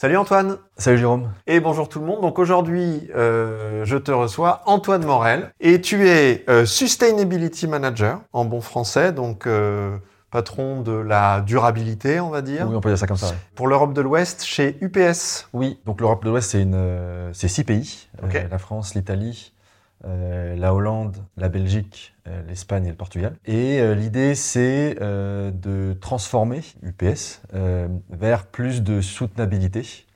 Salut Antoine Salut Jérôme Et bonjour tout le monde. Donc aujourd'hui, euh, je te reçois Antoine Morel et tu es euh, Sustainability Manager en bon français, donc euh, patron de la durabilité, on va dire. Oui, on peut dire ça comme ça. Pour l'Europe de l'Ouest, chez UPS. Oui, donc l'Europe de l'Ouest, c'est une, c'est six pays Ok. la France, l'Italie, euh, la Hollande, la Belgique, euh, l'Espagne et le Portugal. Et euh, l'idée, c'est de transformer UPS vers plus de soutenabilité.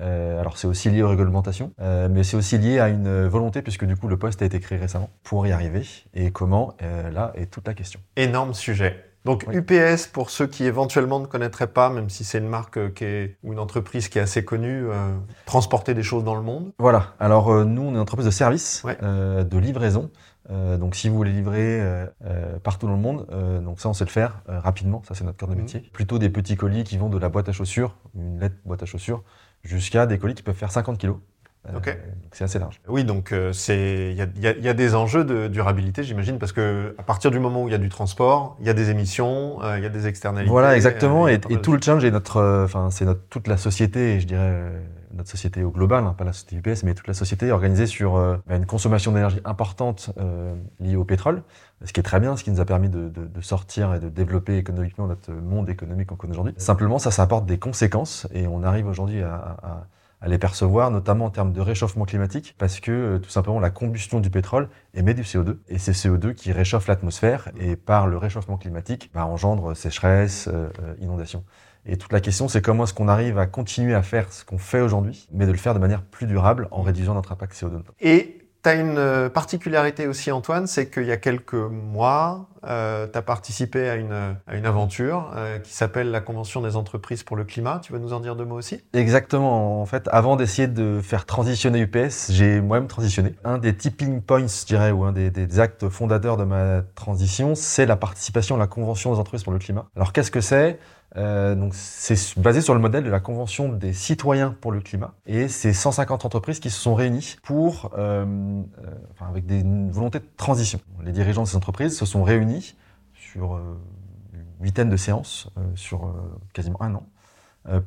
Alors c'est aussi lié aux réglementations, mais c'est aussi lié à une volonté, puisque du coup le poste a été créé récemment, pour y arriver. Et comment, là est toute la question. Énorme sujet. Donc Oui. UPS, pour ceux qui éventuellement ne connaîtraient pas, même si c'est une marque euh, qui est, ou une entreprise qui est assez connue, euh, transporter des choses dans le monde. Voilà, alors euh, nous on est une entreprise de service, Ouais. euh, de livraison. Donc si vous voulez livrer partout dans le monde, donc ça on sait le faire rapidement, ça c'est notre cœur de Mhm. métier. Plutôt des petits colis qui vont de la boîte à chaussures, une lettre boîte à chaussures, jusqu'à des colis qui peuvent faire 50 kilos. Euh, c'est assez large. Oui, donc euh, c'est il y a, y y des enjeux de durabilité, j'imagine, parce que à partir du moment où il y a du transport, il y a des émissions, euh, il y a des externalités. Voilà, exactement. et tout le challenge est notre, enfin c'est notre toute la société, je dirais notre société au global, hein, pas la société UPS, mais toute la société est organisée sur euh, bah, une consommation d'énergie importante euh, liée au pétrole, ce qui est très bien, ce qui nous a permis de, de- de sortir et de développer économiquement notre monde économique qu'on connaît aujourd'hui. Simplement, ça, ça apporte des conséquences, et on arrive aujourd'hui à, à- à les percevoir, notamment en termes de réchauffement climatique, parce que euh, tout simplement la combustion du pétrole émet du CO2, et c'est CO2 qui réchauffe l'atmosphère, et par le réchauffement climatique, bah, engendre sécheresse, euh, euh, inondation. Et toute la question, c'est comment est-ce qu'on arrive à continuer à faire ce qu'on fait aujourd'hui, mais de le faire de manière plus durable en réduisant notre impact CO2. Et tu as une euh, particularité aussi, Antoine, c'est qu'il y a quelques mois, euh, tu as participé à une, aventure euh, qui s'appelle la Convention des entreprises pour le climat. Tu veux nous en dire deux mots aussi? Exactement. En fait, avant d'essayer de faire transitionner UPS, j'ai moi-même transitionné. Un des tipping points, je dirais, ou un des, des actes fondateurs de ma transition, c'est la participation à la Convention des entreprises pour le climat. Alors, qu'est-ce que c'est? Euh, donc, c'est basé sur le modèle de la Convention des citoyens pour le climat. Et c'est 150 entreprises qui se sont réunies pour, euh, euh, enfin, avec des, une volonté de transition. Les dirigeants de ces entreprises se sont réunis sur euh, une huitaine de séances, sur quasiment un an,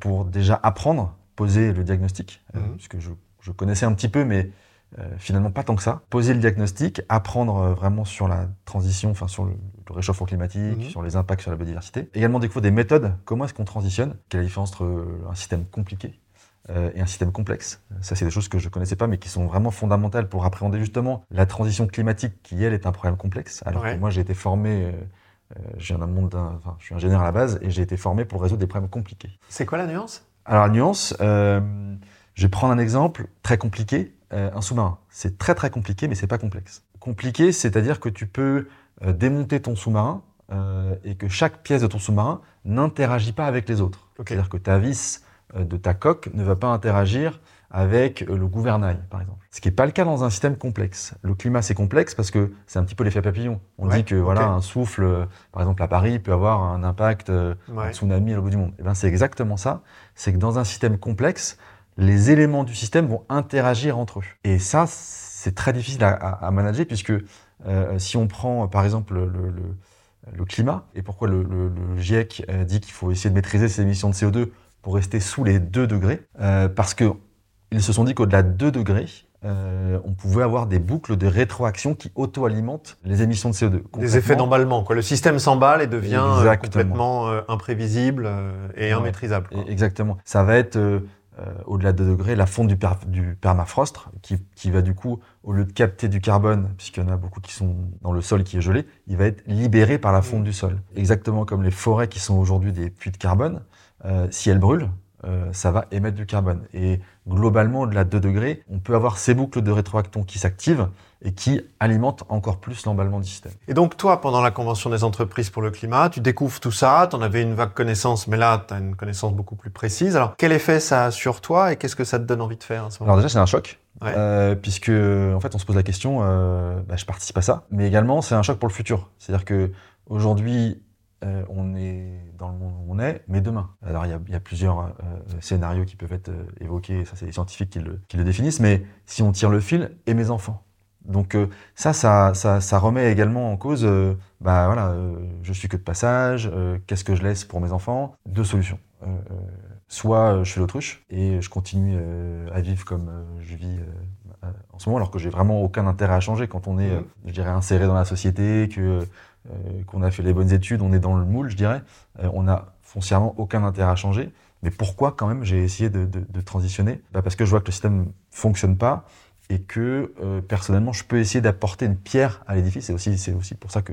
pour déjà apprendre, poser le diagnostic, Mhm. puisque je, je connaissais un petit peu, mais euh, finalement pas tant que ça. Poser le diagnostic, apprendre euh, vraiment sur la transition, enfin sur le, le réchauffement climatique, Mhm. sur les impacts sur la biodiversité. Également découvrir des méthodes, comment est-ce qu'on transitionne, quelle est la différence entre euh, un système compliqué euh, et un système complexe? Ça, c'est des choses que je connaissais pas, mais qui sont vraiment fondamentales pour appréhender justement la transition climatique, qui elle est un problème complexe. Alors Ouais. que moi, j'ai été formé, je viens d'un monde, d'un- enfin, je suis ingénieur à la base, et j'ai été formé pour résoudre des problèmes compliqués. C'est quoi la nuance? Alors, nuance, euh, je vais prendre un exemple très compliqué. Euh, un sous-marin, c'est très très compliqué, mais c'est pas complexe. Compliqué, c'est-à-dire que tu peux euh, démonter ton sous-marin euh, et que chaque pièce de ton sous-marin n'interagit pas avec les autres. C'est-à-dire que ta vis de ta coque ne va pas interagir avec le gouvernail, par exemple. Ce qui n'est pas le cas dans un système complexe. Le climat, c'est complexe parce que c'est un petit peu l'effet papillon. On Ouais, dit que voilà, un souffle, par exemple à Paris, peut avoir un impact Ouais. un tsunami à l'autre bout du monde. Et ben, c'est exactement ça. C'est que dans un système complexe, les éléments du système vont interagir entre eux. Et ça, c'est très difficile à, manager puisque euh, si on prend par exemple le, le- le climat et pourquoi le, GIEC euh, dit qu'il faut essayer de maîtriser ses émissions de CO2 pour rester sous les 2 degrés, euh, parce que ils se sont dit qu'au-delà de 2 degrés, euh, on pouvait avoir des boucles de rétroaction qui auto-alimentent les émissions de CO2. Des effets d'emballement. Quoi. Le système s'emballe et devient Exactement. complètement euh, imprévisible euh, et Ouais. immaîtrisable. quoi. Exactement. Ça va être, au-delà de 2 degrés, la fonte du, per- du permafrost, qui, qui va du coup, au lieu de capter du carbone, puisqu'il y en a beaucoup qui sont dans le sol qui est gelé, il va être libéré par la fonte Mm. du sol. Exactement comme les forêts qui sont aujourd'hui des puits de carbone, euh, si elles brûlent, euh, ça va émettre du carbone. Et globalement, au-delà de 2 degrés, on peut avoir ces boucles de rétroaction qui s'activent et qui alimentent encore plus l'emballement du système. Et donc, toi, pendant la Convention des entreprises pour le climat, tu découvres tout ça, tu en avais une vague connaissance, mais là, tu as une connaissance beaucoup plus précise. Alors, quel effet ça a sur toi et qu'est-ce que ça te donne envie de faire à ce moment? Alors déjà, c'est un choc. Ouais. Euh, puisque en fait, on se pose la question, euh, bah, je participe à ça, mais également c'est un choc pour le futur. C'est-à-dire que aujourd'hui, euh, on est dans le monde où on est, mais demain. Alors il y a, plusieurs euh, scénarios qui peuvent être euh, évoqués, ça c'est les scientifiques qui le, définissent, mais si on tire le fil, et mes enfants. Donc ça, ça, ça, ça remet également en cause, bah voilà, je suis que de passage, qu'est-ce que je laisse pour mes enfants? Deux solutions. Soit je fais l'autruche et je continue à vivre comme je vis en ce moment, alors que j'ai vraiment aucun intérêt à changer quand on est, mmh. je dirais, inséré dans la société, que qu'on a fait les bonnes études, on est dans le moule, je dirais. on a foncièrement aucun intérêt à changer. Mais pourquoi quand même j'ai essayé de, transitionner? Bah Parce que je vois que le système fonctionne pas et que euh, personnellement je peux essayer d'apporter une pierre à l'édifice. C'est aussi, c'est aussi pour ça que,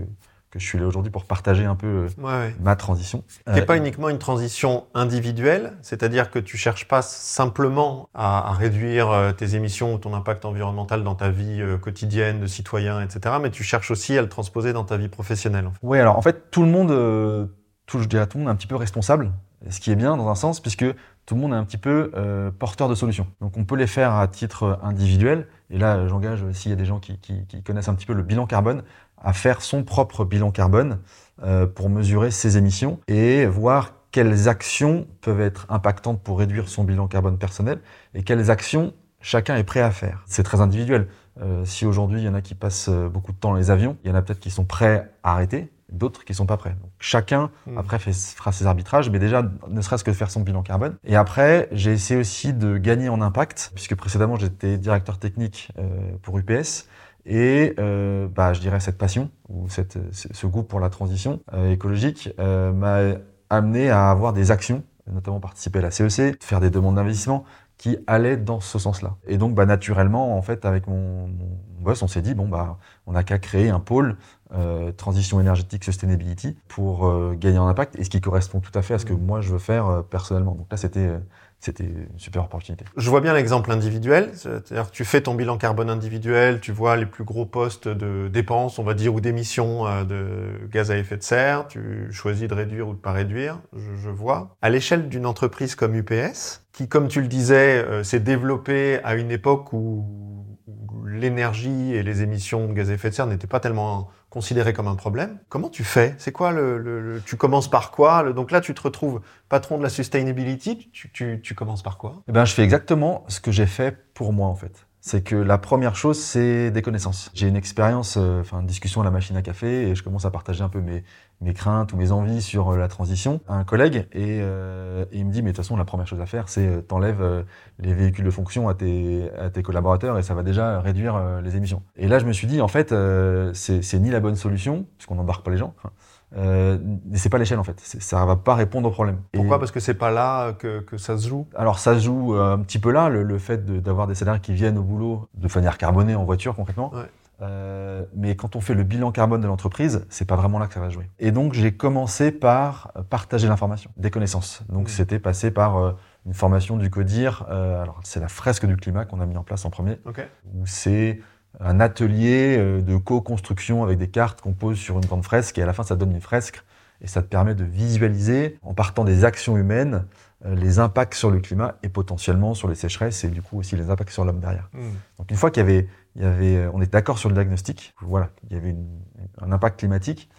que je suis là aujourd'hui pour partager un peu euh, ma transition. n'est pas uniquement une transition individuelle, c'est-à-dire que tu cherches pas simplement à, réduire euh, tes émissions ou ton impact environnemental dans ta vie quotidienne de citoyen, etc., mais tu cherches aussi à le transposer dans ta vie professionnelle. Oui, alors en fait tout le monde, tout, je dirais tout le monde est un petit peu responsable ce qui est bien dans un sens, puisque tout le monde est un petit peu euh, porteur de solutions. Donc on peut les faire à titre individuel, et là j'engage, s'il y a des gens qui, connaissent un petit peu le bilan carbone, à faire son propre bilan carbone euh, pour mesurer ses émissions et voir quelles actions peuvent être impactantes pour réduire son bilan carbone personnel et quelles actions chacun est prêt à faire. C'est très individuel. Euh, si aujourd'hui il y en a qui passent beaucoup de temps dans les avions, il y en a peut-être qui sont prêts à arrêter, d'autres qui sont pas prêts. Donc, chacun hmm. après fera ses arbitrages, mais déjà ne serait-ce que de faire son bilan carbone. Et après, j'ai essayé aussi de gagner en impact, puisque précédemment j'étais directeur technique euh, pour UPS. Et euh, bah, je dirais cette passion ou cette, ce goût pour la transition euh, écologique m'a amené à avoir des actions, notamment participer à la CEC, faire des demandes d'investissement qui allaient dans ce sens-là. Et donc, bah, naturellement, en fait, avec mon, mon boss, on s'est dit bon bah, on n'a qu'à créer un pôle euh, transition énergétique, sustainability, pour euh, gagner en impact, et ce qui correspond tout à fait à ce que moi je veux faire euh, personnellement. Donc là, c'était c'était une super opportunité. Je vois bien l'exemple individuel, c'est-à-dire tu fais ton bilan carbone individuel, tu vois les plus gros postes de dépenses, on va dire, ou d'émissions de gaz à effet de serre, tu choisis de réduire ou de pas réduire, je, je vois. À l'échelle d'une entreprise comme UPS, qui, comme tu le disais, s'est développée à une époque où l'énergie et les émissions de gaz à effet de serre n'étaient pas tellement considérées comme un problème. Comment tu fais? C'est quoi le, Tu commences par quoi? Donc là, tu te retrouves patron de la sustainability. Tu, tu commences par quoi? Eh ben, je fais exactement ce que j'ai fait pour moi en fait c'est que la première chose, c'est des connaissances. J'ai une expérience, euh, enfin, une discussion à la machine à café, et je commence à partager un peu mes, mes craintes ou mes envies sur euh, la transition à un collègue, et, euh, il me dit, mais de toute façon, la première chose à faire, c'est t'enlèves les véhicules de fonction à tes, à tes collaborateurs, et ça va déjà réduire les émissions. Et là, je me suis dit, en fait, c'est ni la bonne solution, puisqu'on n'embarque pas les gens, euh, c'est pas l'échelle en fait. Ça va pas répondre au problème. Pourquoi? Parce que c'est pas là que, que, ça se joue? Alors ça se joue euh, un petit peu là, le, fait d'avoir des salariés qui viennent au boulot de manière carbonée en voiture concrètement. Euh, mais quand on fait le bilan carbone de l'entreprise, c'est pas vraiment là que ça va jouer. Et donc j'ai commencé par partager l'information, des connaissances. Donc mmh. c'était passé par euh, une formation du CODIR. alors c'est la fresque du climat qu'on a mis en place en premier. Okay. Où c'est un atelier euh, de co-construction avec des cartes qu'on pose sur une grande fresque et à la fin ça donne une fresque et ça te permet de visualiser en partant des actions humaines euh, les impacts sur le climat et potentiellement sur les sécheresses et du coup aussi les impacts sur l'homme derrière. Hmm. Donc une fois qu'il y avait, il y avait, euh, on était d'accord sur le diagnostic, voilà, il y avait un impact climatique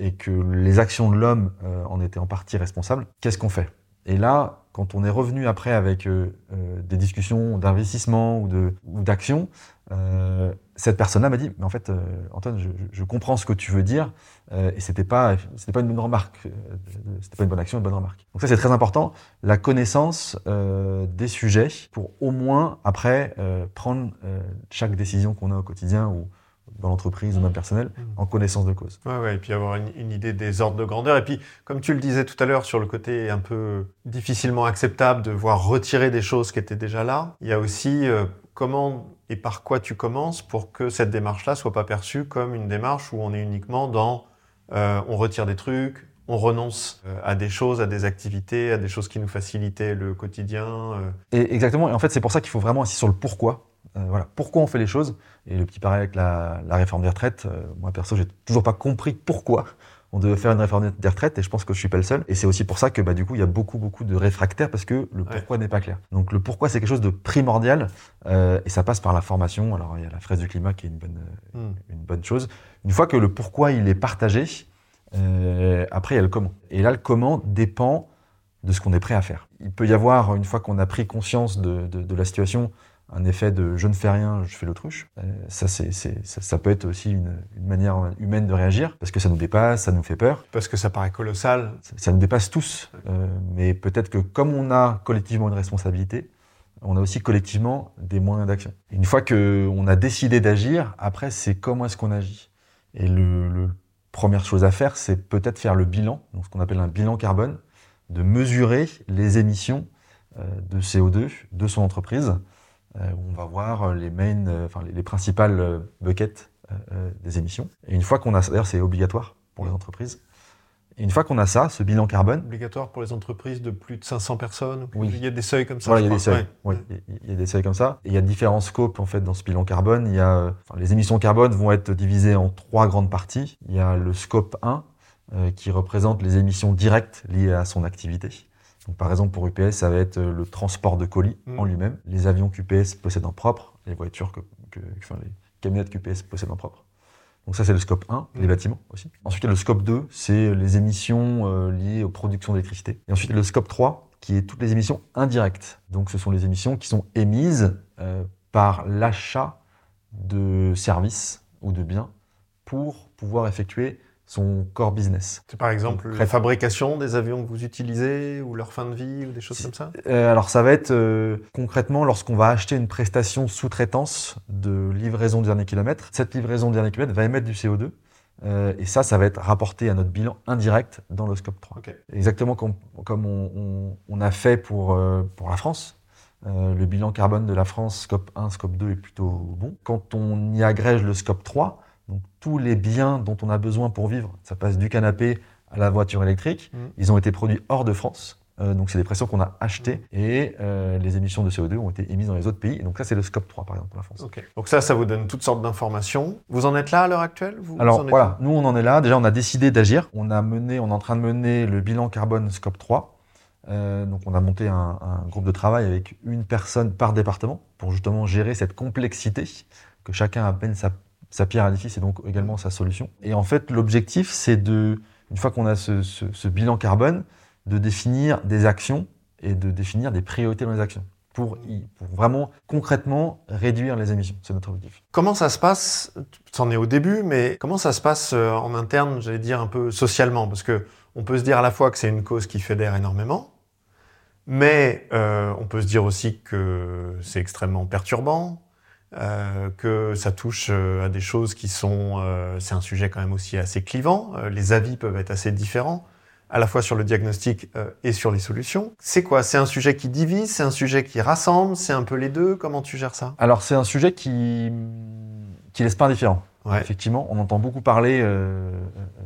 et que les actions de l'homme en étaient en partie responsables, qu'est-ce qu'on fait? Et là, quand on est revenu après avec euh, des discussions d'investissement ou de ou d'action, euh, cette personne-là m'a dit mais en fait Antoine je, je, comprends ce que tu veux dire et c'était pas c'était pas une bonne remarque c'était pas une bonne action une bonne remarque donc ça c'est très important la connaissance des sujets pour au moins après prendre chaque décision qu'on a au quotidien ou dans l'entreprise ou même personnel, mmh. en connaissance de cause. Ouais, ouais, et puis avoir une, idée des ordres de grandeur. Et puis, comme tu le disais tout à l'heure, sur le côté un peu difficilement acceptable de voir retirer des choses qui étaient déjà là, il y a aussi euh, comment et par quoi tu commences pour que cette démarche-là soit pas perçue comme une démarche où on est uniquement dans euh, on retire des trucs, on renonce euh, à des choses, à des activités, à des choses qui nous facilitaient le quotidien. Et exactement. Et en fait, c'est pour ça qu'il faut vraiment insister sur le pourquoi. Euh, voilà, pourquoi on fait les choses. Et le petit pareil avec la, réforme des retraites, euh, moi perso, j'ai toujours pas compris pourquoi on devait faire une réforme des retraites et je pense que je suis pas le seul. Et c'est aussi pour ça que bah, du coup, il y a beaucoup, beaucoup de réfractaires parce que le pourquoi n'est pas clair. Donc le pourquoi, c'est quelque chose de primordial euh, et ça passe par la formation. Alors il y a la fraise du climat qui est une bonne, hmm. une bonne chose. Une fois que le pourquoi il est partagé, après il y a le comment. Et là, le comment dépend de ce qu'on est prêt à faire. Il peut y avoir, une fois qu'on a pris conscience de, de la situation, un effet de je ne fais rien, je fais l'autruche. Euh, ça, c'est, ça, ça peut être aussi une, une manière humaine de réagir, parce que ça nous dépasse, ça nous fait peur. Parce que ça paraît colossal. Ça, ça nous dépasse tous. Euh, mais peut-être que comme on a collectivement une responsabilité, on a aussi collectivement des moyens d'action. Une fois qu'on a décidé d'agir, après, c'est comment est-ce qu'on agit. Et le, le première chose à faire, c'est peut-être faire le bilan, donc ce qu'on appelle un bilan carbone, de mesurer les émissions euh, de CO2 de son entreprise. Euh, on va voir les main, euh, enfin les, les principales euh, buckets des émissions. Et une fois qu'on a, d'ailleurs, c'est obligatoire pour les entreprises. Et une fois qu'on a ça, ce bilan carbone, Obligatoire pour les entreprises de plus de 500 personnes. Oui. Il y a des seuils comme ça. Voilà, il y a des seuils. Ouais. Oui, il y a- des seuils comme ça. Et il y a différents scopes en fait dans ce bilan carbone. Il y a, enfin, les émissions carbone vont être divisées en trois grandes parties. Il y a le scope 1 euh, qui représente les émissions directes liées à son activité. Donc, par exemple, pour UPS, ça va être euh, le transport de colis Mm. en lui-même, les avions qu'UPS possède en propre, les voitures que, que- enfin, les camionnettes qu'UPS possède en propre. Donc ça, c'est le scope 1, les Mm. bâtiments aussi. Ensuite, il y a le scope 2, c'est les émissions euh, liées aux productions d'électricité. Et ensuite, il y a le scope 3, qui est toutes les émissions indirectes. Donc ce sont les émissions qui sont émises euh, par l'achat de services ou de biens pour pouvoir effectuer son core business. C'est par exemple la fabrication des avions que vous utilisez ou leur fin de vie ou des choses comme ça Euh, alors ça va être euh, concrètement lorsqu'on va acheter une prestation sous-traitance de livraison de dernier kilomètre. Cette livraison de dernier kilomètre va émettre du CO2. euh, et ça, ça va être rapporté à notre bilan indirect dans le scope 3. Ok. Exactement comme, comme on, on- on a fait pour, pour la France. Le bilan carbone de la France, scope 1, scope 2 est plutôt bon. Quand on y agrège le scope 3, donc tous les biens dont on a besoin pour vivre, ça passe du canapé à la voiture électrique, Mhm. ils ont été produits hors de France. Euh, donc c'est des pressions qu'on a achetées et euh, les émissions de CO2 ont été émises dans les autres pays. Et donc ça c'est le scope 3 par exemple pour la France. Ok. Donc ça, ça vous donne toutes sortes d'informations. Vous en êtes là à l'heure actuelle? Vous, vous Alors en êtes voilà, nous on en est là. Déjà on a décidé d'agir. On a mené, on est en train de mener le bilan carbone scope 3. Euh, donc on a monté un, un groupe de travail avec une personne par département pour justement gérer cette complexité que chacun amène sa, sa pierre à l'édifice et donc également sa solution. Et en fait l'objectif c'est de, une fois qu'on a ce, bilan carbone, de définir des actions et de définir des priorités dans les actions pour vraiment concrètement réduire les émissions. C'est notre objectif. Comment ça se passe C'en est au début, mais comment ça se passe euh, en interne, j'allais dire un peu socialement? Parce que on peut se dire à la fois que c'est une cause qui fédère énormément, mais euh, on peut se dire aussi que c'est extrêmement perturbant, euh, que ça touche euh, à des choses qui sont... euh, c'est un sujet quand même aussi assez clivant, les avis peuvent être assez différents à la fois sur le diagnostic et sur les solutions. C'est quoi? C'est un sujet qui divise, c'est un sujet qui rassemble, c'est un peu les deux? Comment tu gères ça? Alors c'est un sujet qui qui laisse pas indifférent. Ouais. Effectivement, on entend beaucoup parler, euh,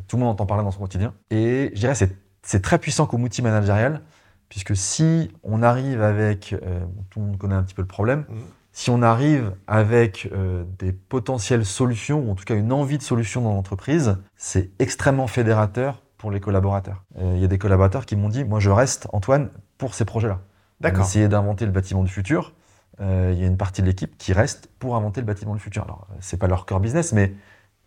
tout le monde entend parler dans son quotidien. Et je dirais c'est c'est très puissant comme outil managérial, puisque si on arrive avec, euh, tout le monde connaît un petit peu le problème, Mhm. Si on arrive avec euh, des potentielles solutions, ou en tout cas une envie de solution dans l'entreprise, c'est extrêmement fédérateur pour les collaborateurs. Euh, Il y a des collaborateurs qui m'ont dit, moi je reste, Antoine, pour ces projets-là. D'accord. Essayer d'inventer le bâtiment du futur. Euh, il y a une partie de l'équipe qui reste pour inventer le bâtiment du futur. Alors, c'est pas leur core business, mais,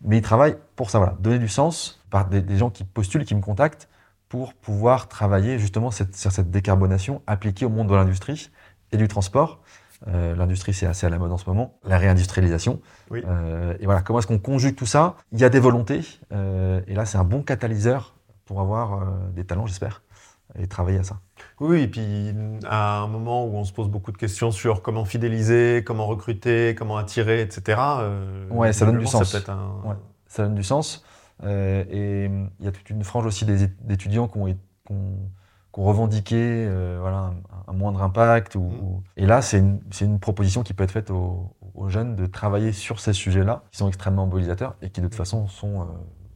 mais ils travaillent pour ça. Voilà, donner du sens par des, des gens qui postulent, qui me contactent pour pouvoir travailler justement cette- sur cette décarbonation appliquée au monde de l'industrie et du transport. Euh, l'industrie, c'est assez à la mode en ce moment. La réindustrialisation. Oui. Euh, et voilà, comment est-ce qu'on conjugue tout ça? Il y a des volontés. euh, et là, c'est un bon catalyseur pour avoir des talents, j'espère, et travailler à ça. Oui, et puis à un moment où on se pose beaucoup de questions sur comment fidéliser, comment recruter, comment attirer, etc. Ouais, ça donne du sens. ça un- Ouais. ça donne du sens. Et hum, il y a toute une frange aussi des é- d'étudiants qui ont, qui ont- qui ont revendiqué euh, voilà, un, un moindre impact. Ou, Mm. ou- Et là, c'est une, proposition qui peut être faite aux, aux jeunes de travailler sur ces sujets-là, qui sont extrêmement mobilisateurs et qui de toute façon sont, euh,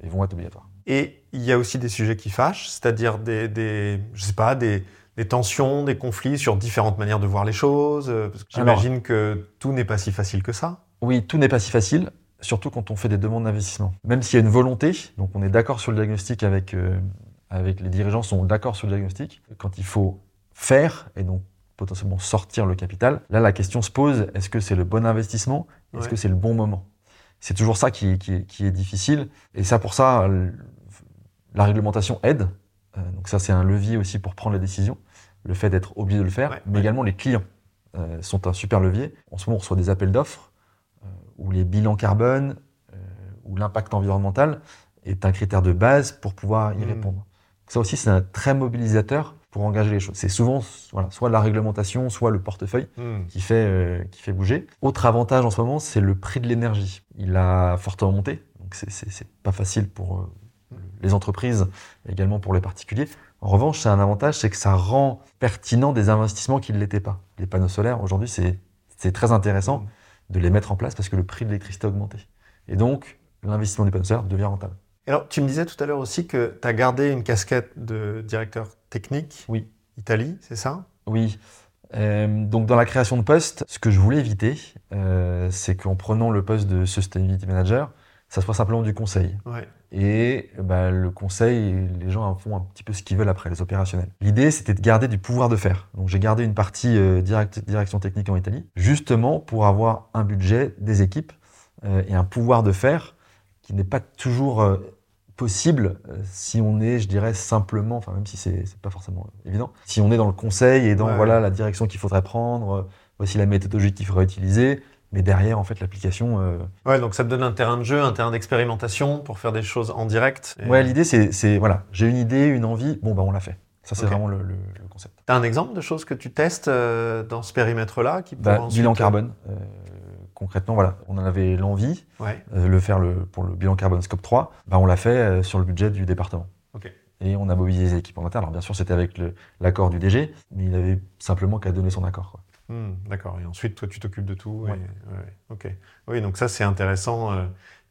et vont être obligatoires. Et il y a aussi des sujets qui fâchent, c'est-à-dire des, des, je sais pas, des, des tensions, des conflits sur différentes manières de voir les choses. euh, j'imagine que tout n'est pas si facile que ça. Oui, tout n'est pas si facile, surtout quand on fait des demandes d'investissement. Même s'il y a une volonté, donc on est d'accord sur le diagnostic avec, euh, avec les dirigeants, sont d'accord sur le diagnostic, quand il faut faire et donc potentiellement sortir le capital, là la question se pose, est-ce que c'est le bon investissement? Est-ce Ouais. que c'est le bon moment? C'est toujours ça qui, qui, qui est difficile. Et ça, pour ça, la réglementation aide. Euh, donc ça, c'est un levier aussi pour prendre les décisions, le fait d'être obligé de le faire, Ouais, mais ouais. également les clients. euh, sont un super levier. En ce moment, on reçoit des appels d'offres euh, où les bilans carbone euh, ou l'impact environnemental est un critère de base pour pouvoir y Mm. répondre. Ça aussi, c'est un très mobilisateur pour engager les choses. C'est souvent voilà, soit la réglementation, soit le portefeuille Hmm. qui fait, euh, qui fait bouger. Autre avantage en ce moment, c'est le prix de l'énergie. Il a fortement monté, donc c'est- pas facile pour euh, les entreprises, et également pour les particuliers. En revanche, c'est un avantage, c'est que ça rend pertinent des investissements qui ne l'étaient pas. Les panneaux solaires, aujourd'hui, c'est c'est très intéressant de les mettre en place parce que le prix de l'électricité a augmenté. Et donc, l'investissement des panneaux solaires devient rentable. Alors, tu me disais tout à l'heure aussi que tu as gardé une casquette de directeur technique. Oui. Italie, c'est ça? Oui. Euh, donc dans la création de poste, ce que je voulais éviter, euh, c'est qu'en prenant le poste de Sustainability Manager, ça soit simplement du conseil. Ouais. Et bah, le conseil, les gens en font un petit peu ce qu'ils veulent après, les opérationnels. L'idée, c'était de garder du pouvoir de faire. Donc j'ai gardé une partie euh, direct- direction technique en Italie, justement pour avoir un budget, des équipes euh, et un pouvoir de faire qui n'est pas toujours euh, possible euh, si on est, je dirais, simplement, enfin même si c'est c'est pas forcément évident, si on est dans le conseil et dans Ouais. voilà la direction qu'il faudrait prendre, euh, voici la méthodologie qu'il faudrait utiliser, mais derrière en fait l'application. euh, Ouais, donc ça te donne un terrain de jeu, un terrain d'expérimentation pour faire des choses en direct. Et Ouais, l'idée c'est voilà, j'ai une idée, une envie, bon bah on l'a fait. Ça c'est vraiment le, le- le concept. T'as un exemple de choses que tu testes euh, dans ce périmètre-là qui Bah, ensuite- bilan carbone. euh, concrètement, voilà, on en avait l'envie, Ouais. euh, le faire le, pour le bilan carbone scope 3, bah, on l'a fait euh, sur le budget du département. Et on a mobilisé les équipes en interne. Alors bien sûr, c'était avec l'accord du DG, mais il avait simplement qu'à donner son accord. quoi. Hmm, D'accord. Et ensuite, toi, tu t'occupes de tout. et- Ouais. ouais, Ok. Oui, donc ça, c'est intéressant.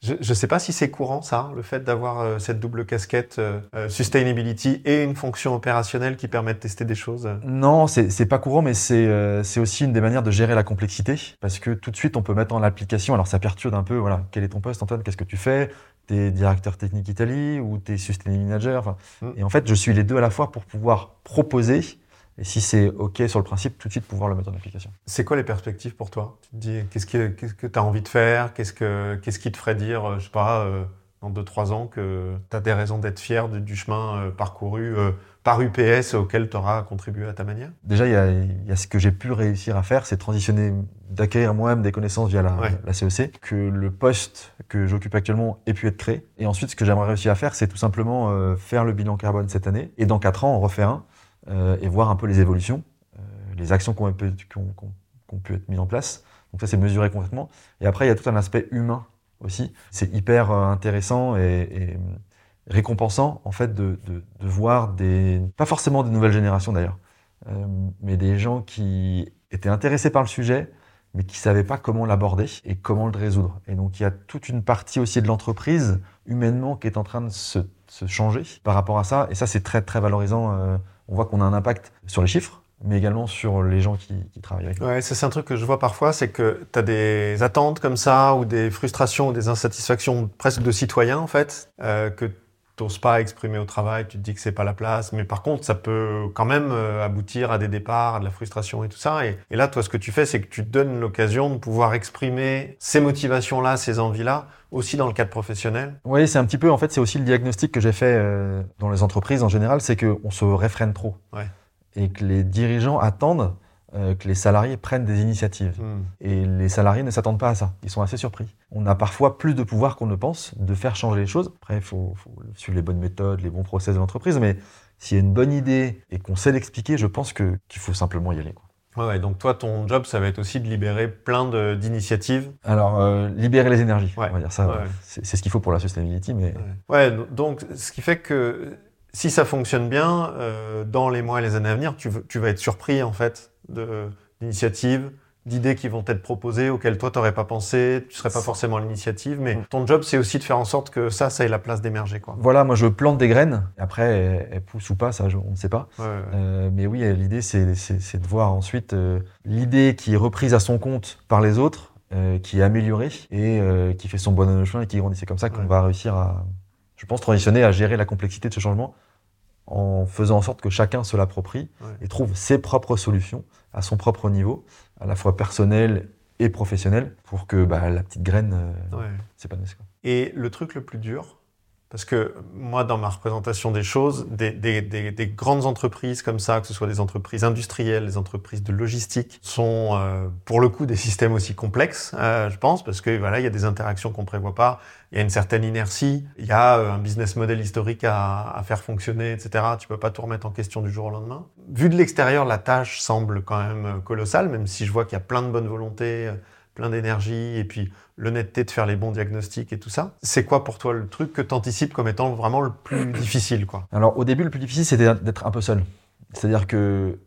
Euh. Je ne sais pas si c'est courant, ça, le fait d'avoir euh, cette double casquette euh, euh, sustainability et une fonction opérationnelle qui permet de tester des choses. Non, c'est pas courant, mais c'est euh, aussi une des manières de gérer la complexité, parce que tout de suite, on peut mettre en application. Alors, ça perturbe un peu. Voilà, quel est ton poste, Antoine Qu'est-ce que tu fais? T'es directeur technique Italie ou t'es sustainability manager? Mm. Et en fait, je suis les deux à la fois pour pouvoir proposer. Et si c'est OK sur le principe, tout de suite pouvoir le mettre en application. C'est quoi les perspectives pour toi? Tu te dis, qu'est-ce que tu as envie de faire? Qu'est-ce que qu'est-ce qui te ferait dire, euh, je sais pas, euh, dans 2-3 ans, que tu as des raisons d'être fier du, du chemin euh, parcouru euh, par UPS auquel tu auras contribué à ta manière? Déjà, il y a, il y a ce que j'ai pu réussir à faire, c'est transitionner, d'acquérir moi-même des connaissances via la, Ouais. la CEC, que le poste que j'occupe actuellement ait pu être créé. Et ensuite, ce que j'aimerais réussir à faire, c'est tout simplement faire le bilan carbone cette année, et dans quatre ans, en refaire un, et voir un peu les évolutions, euh, les actions qui ont, pu- être mises en place. Donc ça, c'est mesuré concrètement. Et après, il y a tout un aspect humain aussi. C'est hyper euh, intéressant et, récompensant, en fait, de, voir des... Pas forcément des nouvelles générations, d'ailleurs, euh, mais des gens qui étaient intéressés par le sujet, mais qui savaient pas comment l'aborder et comment le résoudre. Et donc il y a toute une partie aussi de l'entreprise, humainement, qui est en train de se, changer par rapport à ça. Et ça, c'est très très valorisant. Euh, on voit qu'on a un impact sur les chiffres, mais également sur les gens qui, travaillent avec nous. Ouais, c'est un truc que je vois parfois, c'est que tu as des attentes comme ça, ou des frustrations, ou des insatisfactions presque de citoyens en fait, euh, que t'oses pas exprimer au travail, tu te dis que c'est pas la place, mais par contre ça peut quand même euh, aboutir à des départs, à de la frustration et tout ça. Et, et là, toi, ce que tu fais, c'est que tu te donnes l'occasion de pouvoir exprimer ces motivations-là, ces envies-là, aussi dans le cadre professionnel. Oui, c'est un petit peu, en fait, c'est aussi le diagnostic que j'ai fait euh, dans les entreprises en général, c'est qu'on se réfrène trop. Ouais. Et que les dirigeants attendent que les salariés prennent des initiatives. Hmm. Et les salariés ne s'attendent pas à ça. Ils sont assez surpris. On a parfois plus de pouvoir qu'on ne pense de faire changer les choses. Après, il faut, faut suivre les bonnes méthodes, les bons process de l'entreprise. Mais s'il y a une bonne idée et qu'on sait l'expliquer, je pense qu'il faut simplement y aller. quoi. Ouais, ouais, donc toi, ton job, ça va être aussi de libérer plein d'initiatives. Alors, euh, libérer les énergies, Ouais. on va dire ça. Ouais. C'est ce qu'il faut pour la sustainability, mais Ouais, donc ce qui fait que si ça fonctionne bien, euh, dans les mois et les années à venir, tu, vas être surpris en fait d'initiatives, d'idées qui vont être proposées auxquelles toi t'aurais pas pensé, tu serais pas forcément à l'initiative, mais ton job c'est aussi de faire en sorte que ça, ça ait la place d'émerger quoi. voilà, moi je plante des graines. Après, elles, elles poussent ou pas, ça, on ne sait pas. Ouais, ouais, ouais. Euh, mais oui, l'idée, c'est de voir ensuite euh, l'idée qui est reprise à son compte par les autres, euh, qui est améliorée et qui fait son bon chemin et qui grandit. C'est comme ça qu'on Ouais. va réussir à, je pense, transitionner, à gérer la complexité de ce changement en faisant en sorte que chacun se l'approprie Ouais. et trouve ses propres solutions à son propre niveau, à la fois personnel et professionnel, pour que bah, la petite graine euh, s'épanouisse. Et le truc le plus dur, Parce que moi, dans ma représentation des choses, des, des, des, des, grandes entreprises comme ça, que ce soit des entreprises industrielles, des entreprises de logistique, sont euh, pour le coup des systèmes aussi complexes, euh, je pense, parce que voilà, il y a des interactions qu'on prévoit pas, il y a une certaine inertie, il y a euh, un business model historique à, faire fonctionner, etc. Tu peux pas tout remettre en question du jour au lendemain. Vu de l'extérieur, la tâche semble quand même colossale, même si je vois qu'il y a plein de bonnes volontés plein d'énergie et puis l'honnêteté de faire les bons diagnostics et tout ça. C'est quoi pour toi le truc que tu anticipes comme étant vraiment le plus difficile quoi? Alors au début, le plus difficile, c'était d'être un peu seul. C'est-à-dire que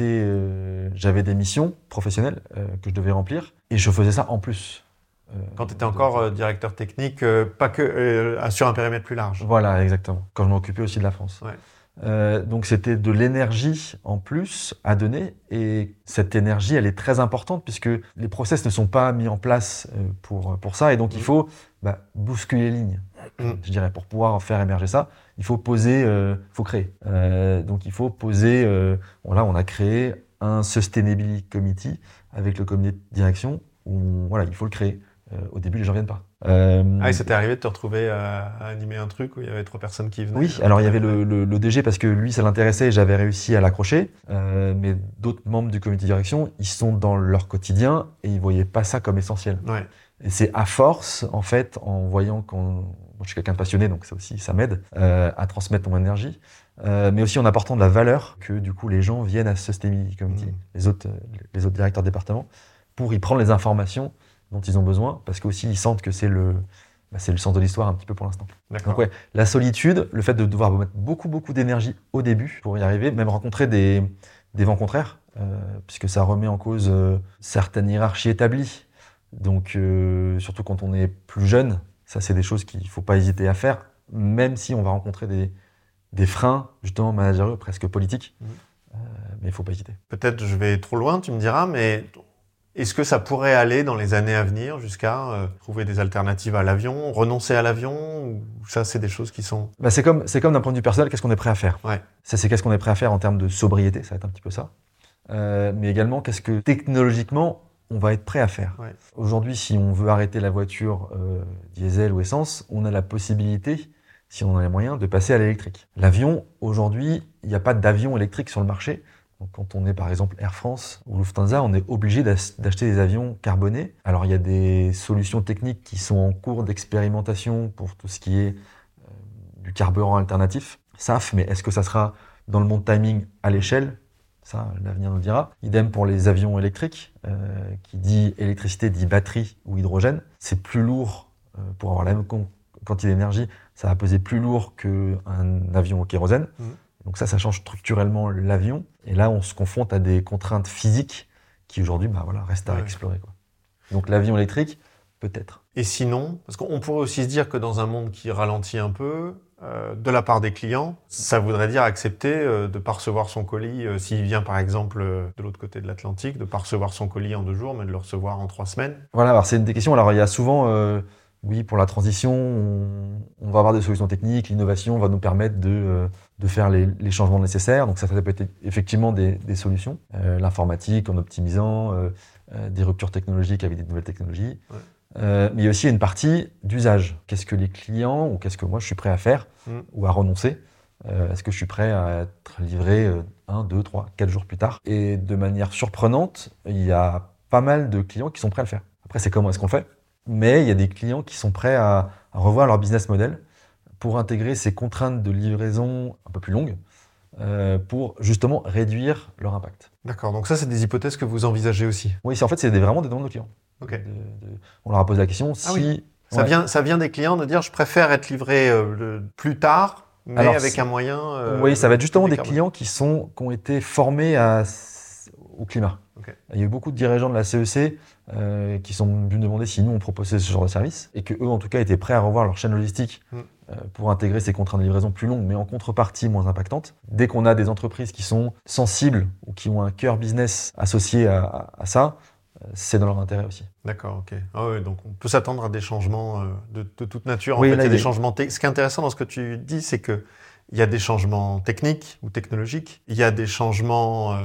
euh, j'avais des missions professionnelles euh, que je devais remplir et je faisais ça en plus. Euh, Quand tu étais encore directeur technique, pas que sur un périmètre plus large. Voilà, exactement. Quand je m'occupais aussi de la France. Ouais. Euh, donc c'était de l'énergie en plus à donner et cette énergie elle est très importante puisque les process ne sont pas mis en place euh, pour, pour ça et donc il mm. faut bah, bousculer les lignes, mm. je dirais, pour pouvoir faire émerger ça. Il faut poser, euh, faut créer. Euh, donc il faut poser, voilà, on a créé un Sustainability Committee avec le comité de direction où voilà, il faut le créer. Au début les gens viennent pas. Euh, ah, et c'était arrivé de te retrouver à, animer un truc où il y avait trois personnes qui venaient? Oui, alors il y avait le, le, DG parce que lui, ça l'intéressait et j'avais réussi à l'accrocher. Euh, mais d'autres membres du comité de direction, ils sont dans leur quotidien et ils voyaient pas ça comme essentiel. Ouais. Et c'est à force, en fait, en voyant qu'on. je suis quelqu'un de passionné, donc ça aussi, ça m'aide euh, à transmettre mon énergie. Euh, mais aussi en apportant de la valeur que du coup les gens viennent à ce Sustainability Committee, mmh. les, autres, les autres directeurs de département, pour y prendre les informations dont ils ont besoin, parce qu'aussi ils sentent que c'est le, bah, c'est le sens de l'histoire un petit peu pour l'instant. Donc ouais, la solitude, le fait de devoir mettre beaucoup beaucoup d'énergie au début pour y arriver, même rencontrer des, des vents contraires, euh, puisque ça remet en cause euh, certaines hiérarchies établies. Donc euh, surtout quand on est plus jeune, ça c'est des choses qu'il ne faut pas hésiter à faire, même si on va rencontrer des, des freins justement managériaux, presque politiques. Mmh. mais il faut pas hésiter. Peut-être je vais trop loin, tu me diras, mais est-ce que ça pourrait aller dans les années à venir jusqu'à euh, trouver des alternatives à l'avion, renoncer à l'avion ou ça c'est des choses qui sont bah, c'est comme c'est comme d'un point de vue personnel qu'est-ce qu'on est prêt à faire? Ouais. Ça c'est qu'est-ce qu'on est prêt à faire en termes de sobriété, ça va être un petit peu ça. Euh, mais également qu'est-ce que technologiquement on va être prêt à faire? Ouais. Aujourd'hui, si on veut arrêter la voiture euh, diesel ou essence, on a la possibilité, si on a les moyens, de passer à l'électrique. L'avion, aujourd'hui, il n'y a pas d'avion électrique sur le marché quand on est par exemple Air France ou Lufthansa, on est obligé d'acheter des avions carbonés. Alors il y a des solutions techniques qui sont en cours d'expérimentation pour tout ce qui est euh, du carburant alternatif, SAF, mais est-ce que ça sera dans le bon timing à l'échelle? Ça, l'avenir nous dira. Idem pour les avions électriques, euh, qui dit électricité dit batterie ou hydrogène. C'est plus lourd euh, pour avoir la même quantité d'énergie, ça va peser plus lourd qu'un avion au kérosène. Mmh. Donc ça, ça change structurellement l'avion. Et là, on se confronte à des contraintes physiques qui aujourd'hui bah, voilà, restent à explorer. Quoi. Donc l'avion électrique, peut-être. Et sinon, parce qu'on pourrait aussi se dire que dans un monde qui ralentit un peu, euh, de la part des clients, ça voudrait dire accepter euh, de ne pas recevoir son colis, euh, s'il vient par exemple de l'autre côté de l'Atlantique, de ne pas recevoir son colis en deux jours, mais de le recevoir en trois semaines. Voilà, alors c'est une des questions. Alors il y a souvent oui, pour la transition, on, va avoir des solutions techniques, l'innovation va nous permettre de, euh, de faire les, les, changements nécessaires. Donc ça, ça peut être effectivement des, des solutions. Euh, L'informatique en optimisant, euh, des ruptures technologiques avec des nouvelles technologies. Ouais. Euh, mais il y a aussi une partie d'usage. Qu'est-ce que les clients ou qu'est-ce que moi je suis prêt à faire mm. ou à renoncer? Est-ce que je suis prêt à être livré un, deux, trois, quatre jours plus tard? Et de manière surprenante, il y a pas mal de clients qui sont prêts à le faire. Après, c'est comment est-ce qu'on fait? Mais il y a des clients qui sont prêts à, revoir leur business model pour intégrer ces contraintes de livraison un peu plus longues euh, pour justement réduire leur impact. D'accord, donc ça, c'est des hypothèses que vous envisagez aussi Oui, en fait, c'est vraiment des demandes de clients. Ok. on leur a posé la question ah si. Ça, vient, ça vient des clients de dire je préfère être livré euh, plus tard, mais avec un moyen. Euh, oui, ça va être justement des clients qui, sont, qui ont été formés à, au climat. Il y a eu beaucoup de dirigeants de la CEC euh, qui sont venus demander si nous on proposait ce genre de service et que eux en tout cas étaient prêts à revoir leur chaîne logistique mm. euh, pour intégrer ces contraintes de livraison plus longues mais en contrepartie moins impactantes. Dès qu'on a des entreprises qui sont sensibles ou qui ont un cœur business associé à, à, ça, euh, c'est dans leur intérêt aussi. D'accord, ok. Ah ouais, donc on peut s'attendre à des changements de, de, toute nature. En fait, il y a des changements. Ce qui est intéressant dans ce que tu dis, c'est que il y a des changements techniques ou technologiques, il y a des changements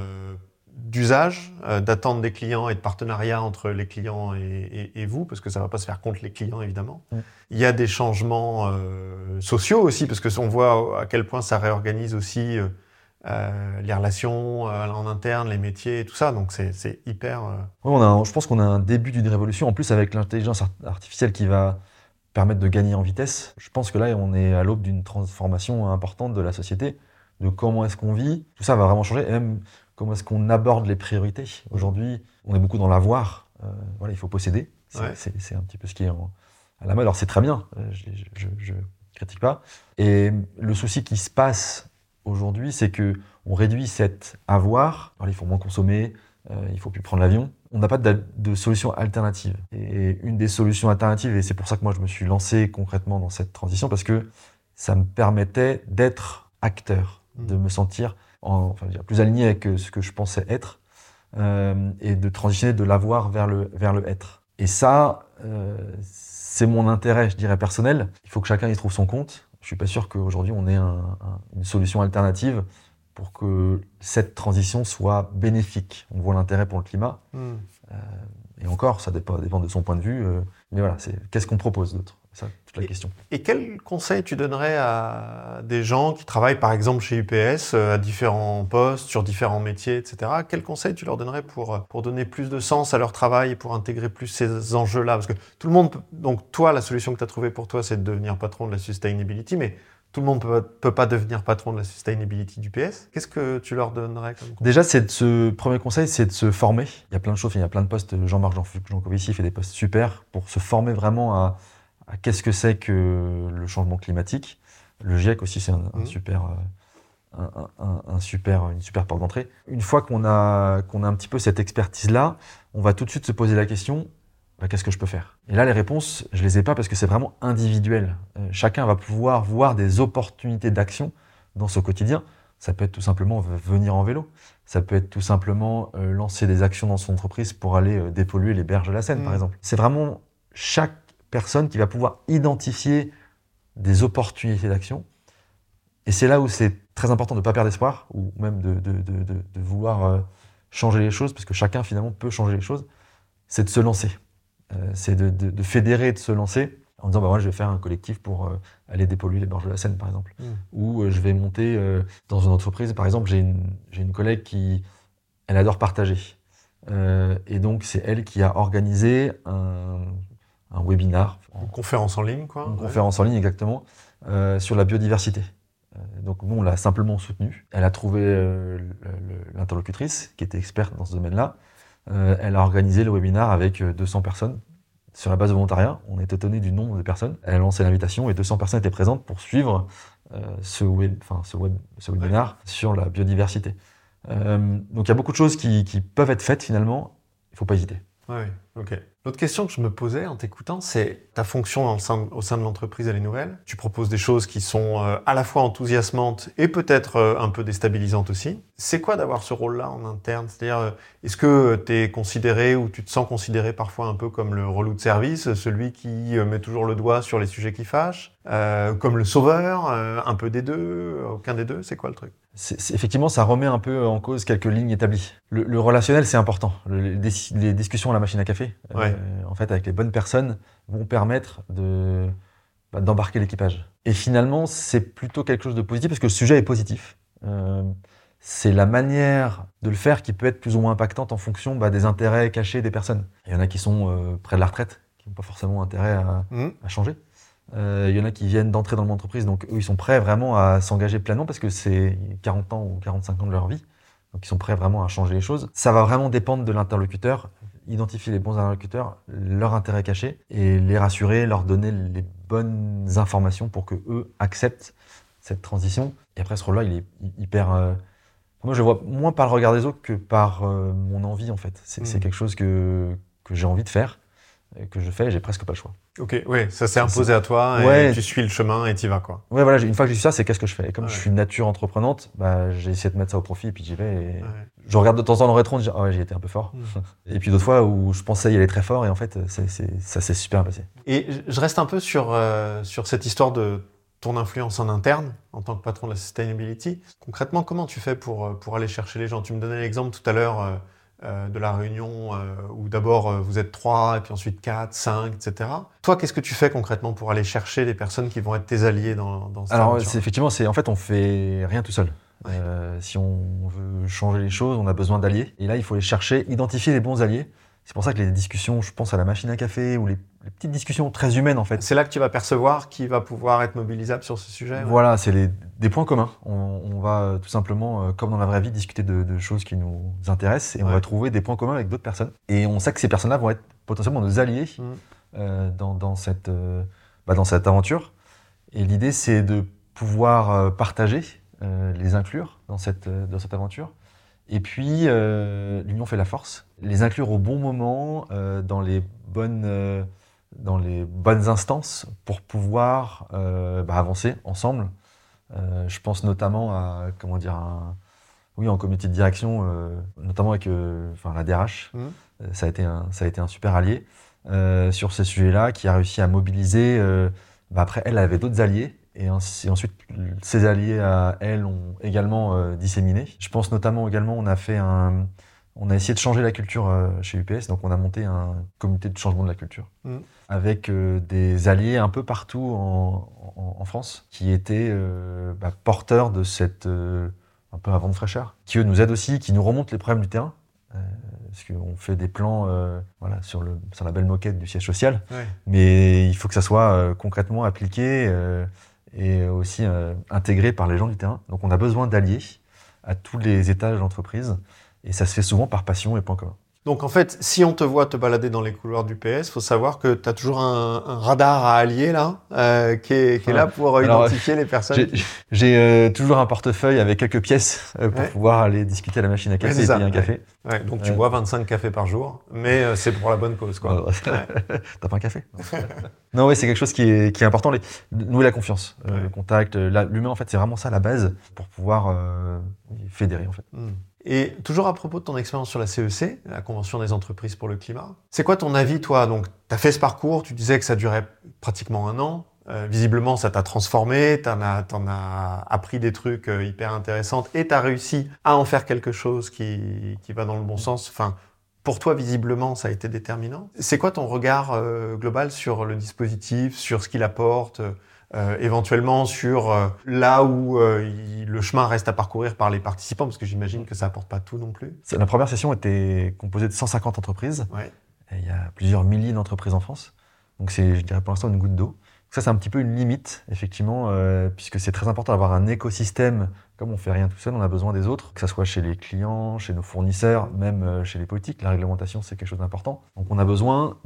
d'usage, euh, d'attente des clients et de partenariat entre les clients et, et, et, vous, parce que ça va pas se faire contre les clients évidemment. Mm. Il y a des changements euh, sociaux aussi, parce que on voit à quel point ça réorganise aussi euh, euh les relations en interne, les métiers et tout ça. Donc c'est hyper. on a, je pense qu'on a un début d'une révolution. En plus avec l'intelligence artificielle qui va permettre de gagner en vitesse. Je pense que là on est à l'aube d'une transformation importante de la société, de comment est-ce qu'on vit. Tout ça va vraiment changer. Et même comment est-ce qu'on aborde les priorités. Aujourd'hui, on est beaucoup dans l'avoir. Euh, voilà, il faut posséder. C'est un petit peu ce qui est à la mode. Alors c'est très bien, euh, je, ne critique pas. Et le souci qui se passe aujourd'hui, c'est que on réduit cet avoir. Alors, il faut moins consommer, euh, il faut plus prendre l'avion. On n'a pas de, de, solution alternative. Et une des solutions alternatives, et c'est pour ça que moi je me suis lancé concrètement dans cette transition, parce que ça me permettait d'être acteur, de mmh. me sentir enfin, plus aligné avec euh, ce que je pensais être, euh, et de transitionner de l'avoir vers le, vers le être. Et ça, euh, c'est mon intérêt, je dirais, personnel. Il faut que chacun y trouve son compte. Je suis pas sûr qu'aujourd'hui on ait un, une solution alternative pour que cette transition soit bénéfique. On voit l'intérêt pour le climat. Euh, et encore, ça dépend, dépend, de son point de vue. Mais voilà, c'est qu'est-ce qu'on propose d'autre? Ça, toute la et, question. Et quel conseil tu donnerais à des gens qui travaillent par exemple chez UPS, euh, à différents postes, sur différents métiers, etc. Quel conseil tu leur donnerais pour, euh, pour donner plus de sens à leur travail et pour intégrer plus ces enjeux-là? Parce que tout le monde, donc toi, la solution que tu as trouvée pour toi, c'est de devenir patron de la sustainability, mais tout le monde peut, peut pas devenir patron de la sustainability du PS. Qu'est-ce que tu leur donnerais comme conseil? Déjà, c'est ce premier conseil, c'est de se former. Il y a plein de choses, il y a plein de postes. Jean-Marc Jancovici fait des postes super pour se former vraiment à, à qu'est-ce que c'est que le changement climatique? Le GIEC aussi, c'est un, un, mmh. super, euh, un, un, super, une super porte d'entrée. Une fois qu'on a, qu'on a un petit peu cette expertise-là, on va tout de suite se poser la question bah, qu'est-ce que je peux faire? Et là, les réponses, je les ai pas parce que c'est vraiment individuel. Euh, chacun va pouvoir voir des opportunités d'action dans ce quotidien. Ça peut être tout simplement venir en vélo. Ça peut être tout simplement euh, lancer des actions dans son entreprise pour aller euh, dépolluer les berges de la Seine, par mmh. exemple. C'est vraiment chaque personne qui va pouvoir identifier des opportunités d'action. Et c'est là où c'est très important de ne pas perdre espoir, ou même de, de, de, de vouloir euh, changer les choses, parce que chacun finalement peut changer les choses, c'est de se lancer. Euh, c'est de, fédérer, de se lancer en disant bah moi je vais faire un collectif pour euh, aller dépolluer les bords de la Seine par exemple, mmh. ou euh, je vais monter dans une entreprise. Par exemple, j'ai une, une collègue qui elle adore partager, et donc c'est elle qui a organisé un, un webinar, une conférence en ligne quoi, une conférence en ligne exactement sur la biodiversité. Donc bon, on l'a simplement soutenue. Elle a trouvé l'interlocutrice qui était experte dans ce domaine-là. Euh, elle a organisé le webinaire avec 200 euh, personnes sur la base de volontariat. On est étonné du nombre de personnes. Elle a lancé l'invitation et 200 personnes étaient présentes pour suivre euh, ce, web, enfin, ce, web, ce webinaire sur la biodiversité. donc il y a beaucoup de choses qui, qui peuvent être faites finalement. Il ne faut pas hésiter. Oui, ok. L'autre question que je me posais en t'écoutant, c'est ta fonction au sein, de l'entreprise, elle est nouvelle. Tu proposes des choses qui sont euh, à la fois enthousiasmantes et peut-être euh, un peu déstabilisantes aussi. C'est quoi d'avoir ce rôle-là en interne? C'est-à-dire, euh, est-ce que tu es considéré ou tu te sens considéré parfois un peu comme le relou de service, celui qui met toujours le doigt sur les sujets qui fâchent, comme le sauveur, un peu des deux, aucun des deux? C'est quoi le truc? Effectivement, ça remet un peu en cause quelques lignes établies. Le, relationnel, c'est important. les, discussions à la machine à café, euh, en fait, avec les bonnes personnes, vont permettre de bah, d'embarquer l'équipage. Et finalement, c'est plutôt quelque chose de positif parce que le sujet est positif. Euh, c'est la manière de le faire qui peut être plus ou moins impactante en fonction bah, des intérêts cachés des personnes. Il y en a qui sont euh, près de la retraite, qui n'ont pas forcément intérêt à, mmh. à changer. Euh, il y en a qui viennent d'entrer dans l'entreprise, donc eux, ils sont prêts vraiment à s'engager pleinement parce que c'est 40 ans ou 45 ans de leur vie. Donc ils sont prêts vraiment à changer les choses. Ça va vraiment dépendre de l'interlocuteur, identifier les bons interlocuteurs, leur intérêt caché et les rassurer, leur donner les bonnes informations pour que eux acceptent cette transition. Et après, ce rôle-là, il est hyper. Euh... Moi, je vois moins par le regard des autres que par euh, mon envie, en fait. C'est mmh. quelque chose que, que j'ai envie de faire que je fais, j'ai presque pas le choix. Ok, oui, ça s'est imposé à toi, et ouais. tu suis le chemin et tu vas quoi. Ouais, voilà, une fois que j'ai su ça, c'est qu'est-ce que je fais? Et comme je suis nature entreprenante, bah, j'ai essayé de mettre ça au profit et puis j'y vais. Et Je regarde de temps en temps le rétro, je dis, ah ouais, j'ai été un peu fort. Mm. et puis d'autres fois où je pensais y aller très fort et en fait, ça s'est super passé. Et je reste un peu sur, euh, sur cette histoire de ton influence en interne en tant que patron de la sustainability. Concrètement, comment tu fais pour, euh, pour aller chercher les gens? Tu me donnais l'exemple tout à l'heure euh, euh, de la réunion où d'abord vous êtes trois, et puis ensuite quatre, cinq, etc. Toi, qu'est-ce que tu fais concrètement pour aller chercher les personnes qui vont être tes alliés dans, dans cette Alors, c'est, effectivement, c'est en fait, on fait rien tout seul. si on veut changer les choses, on a besoin d'alliés. Et là, il faut les chercher, identifier les bons alliés. C'est pour ça que les discussions, je pense à la machine à café ou les, petites discussions très humaines en fait. C'est là que tu vas percevoir qui va pouvoir être mobilisable sur ce sujet. Voilà, c'est des points communs. On, va euh, tout simplement, euh, comme dans la vraie vie, discuter de, choses qui nous intéressent et on va trouver des points communs avec d'autres personnes. Et on sait que ces personnes-là vont être potentiellement nos alliés mmh. euh, dans, cette, bah, dans cette aventure. Et l'idée, c'est de pouvoir partager, les inclure dans cette, dans cette aventure et puis, euh, l'union fait la force. Les inclure au bon moment, euh, dans, les bonnes, euh, dans les bonnes instances, pour pouvoir bah, avancer ensemble. je pense notamment à, comment dire, oui, en comité de direction, notamment avec enfin, la DRH. Mmh. ça, a été un, ça a été un super allié sur ces sujets-là, qui a réussi à mobiliser. Bah, après, elle avait d'autres alliés et, ensuite, ses alliés à elle ont également euh, disséminé. Je pense notamment également, on a fait un, on a essayé de changer la culture euh, chez UPS, donc on a monté un comité de changement de la culture mm. avec euh, des alliés un peu partout en, France qui étaient bah, porteurs de cette un peu avant de fraîcheur, qui eux nous aident aussi, qui nous remontent les problèmes du terrain. parce qu'on fait des plans voilà, sur, le, sur la belle moquette du siège social, mais il faut que ça soit concrètement appliqué et aussi euh, intégré par les gens du terrain. Donc on a besoin d'alliés à tous les étages de l'entreprise et ça se fait souvent par passion et point commun. Donc en fait, si on te voit te balader dans les couloirs du PS, faut savoir que tu as toujours un, radar à allier là, euh, qui, est, là pour identifier les personnes. J'ai euh, toujours un portefeuille avec quelques pièces euh, pour pouvoir aller discuter à la machine à café et payer un café. donc tu bois 25 cafés par jour, mais c'est pour la bonne cause. quoi. T'as pas un café? Non, oui, c'est quelque chose qui est, qui est important. Les, nouer la confiance, le contact, l'humain en fait, c'est vraiment ça la base pour pouvoir fédérer en fait. Hmm. Et toujours à propos de ton expérience sur la CEC, e la Convention des entreprises pour le climat, c'est quoi ton avis, toi? Donc, tu as fait ce parcours, tu disais que ça durait pratiquement un an. Euh, visiblement, ça t'a transformé, tu en as, appris des trucs euh, hyper intéressants et tu as réussi à en faire quelque chose qui, qui va dans le bon sens. Enfin, pour toi, visiblement, ça a été déterminant. C'est quoi ton regard euh, global sur le dispositif, sur ce qu'il apporte? Euh, éventuellement sur euh, là où euh, le chemin reste à parcourir par les participants, parce que j'imagine que ça apporte pas tout non plus. La première session était composée de 150 entreprises. Ouais. il y a plusieurs milliers d'entreprises en France. Donc c'est, je dirais pour l'instant, une goutte d'eau. Ça, c'est un petit peu une limite, effectivement, puisque c'est très important d'avoir un écosystème. Comme on fait rien tout seul, on a besoin des autres, que ce soit chez les clients, chez nos fournisseurs, même chez les politiques. La réglementation, c'est quelque chose d'important. Donc on a besoin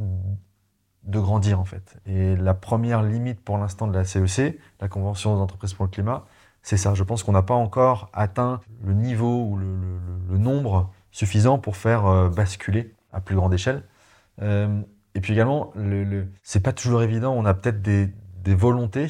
de grandir en fait. Et la première limite pour l'instant de la CEC, e la Convention des entreprises pour le climat, c'est ça. Je pense qu'on n'a pas encore atteint le niveau ou le, nombre suffisant pour faire euh, basculer à plus grande échelle. Euh, et puis également, le, c'est pas toujours évident. On a peut-être des, des, volontés,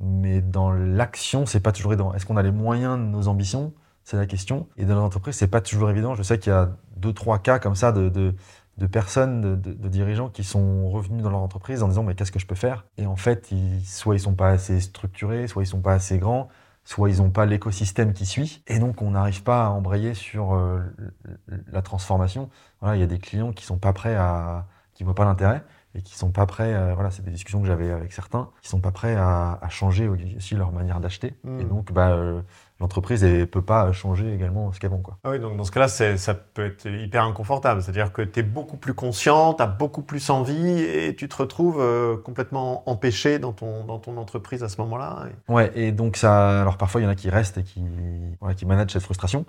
mais dans l'action, c'est pas toujours évident. Est-ce qu'on a les moyens de nos ambitions? C'est la question. Et dans l'entreprise, c'est pas toujours évident. Je sais qu'il y a deux, trois cas comme ça de de personnes, de, dirigeants qui sont revenus dans leur entreprise en disant mais qu'est-ce que je peux faire? Et en fait, ils, soit ils sont pas assez structurés, soit ils sont pas assez grands, soit ils n'ont pas l'écosystème qui suit, et donc on n'arrive pas à embrayer sur euh, la transformation. Voilà, il y a des clients qui sont pas prêts à, qui voient pas l'intérêt et qui sont pas prêts. voilà, c'est des discussions que j'avais avec certains, qui sont pas prêts à, changer aussi leur manière d'acheter. Hmm. Et donc, bah, euh, l'entreprise ne peut pas changer également ce qu'avant. Ah oui, donc dans ce cas-là, ça peut être hyper inconfortable. C'est-à-dire que tu es beaucoup plus conscient, tu as beaucoup plus envie et tu te retrouves euh, complètement empêché dans ton, dans ton entreprise à ce moment-là. Ouais, et donc ça. Alors parfois, il y en a qui restent et qui, qui managent cette frustration.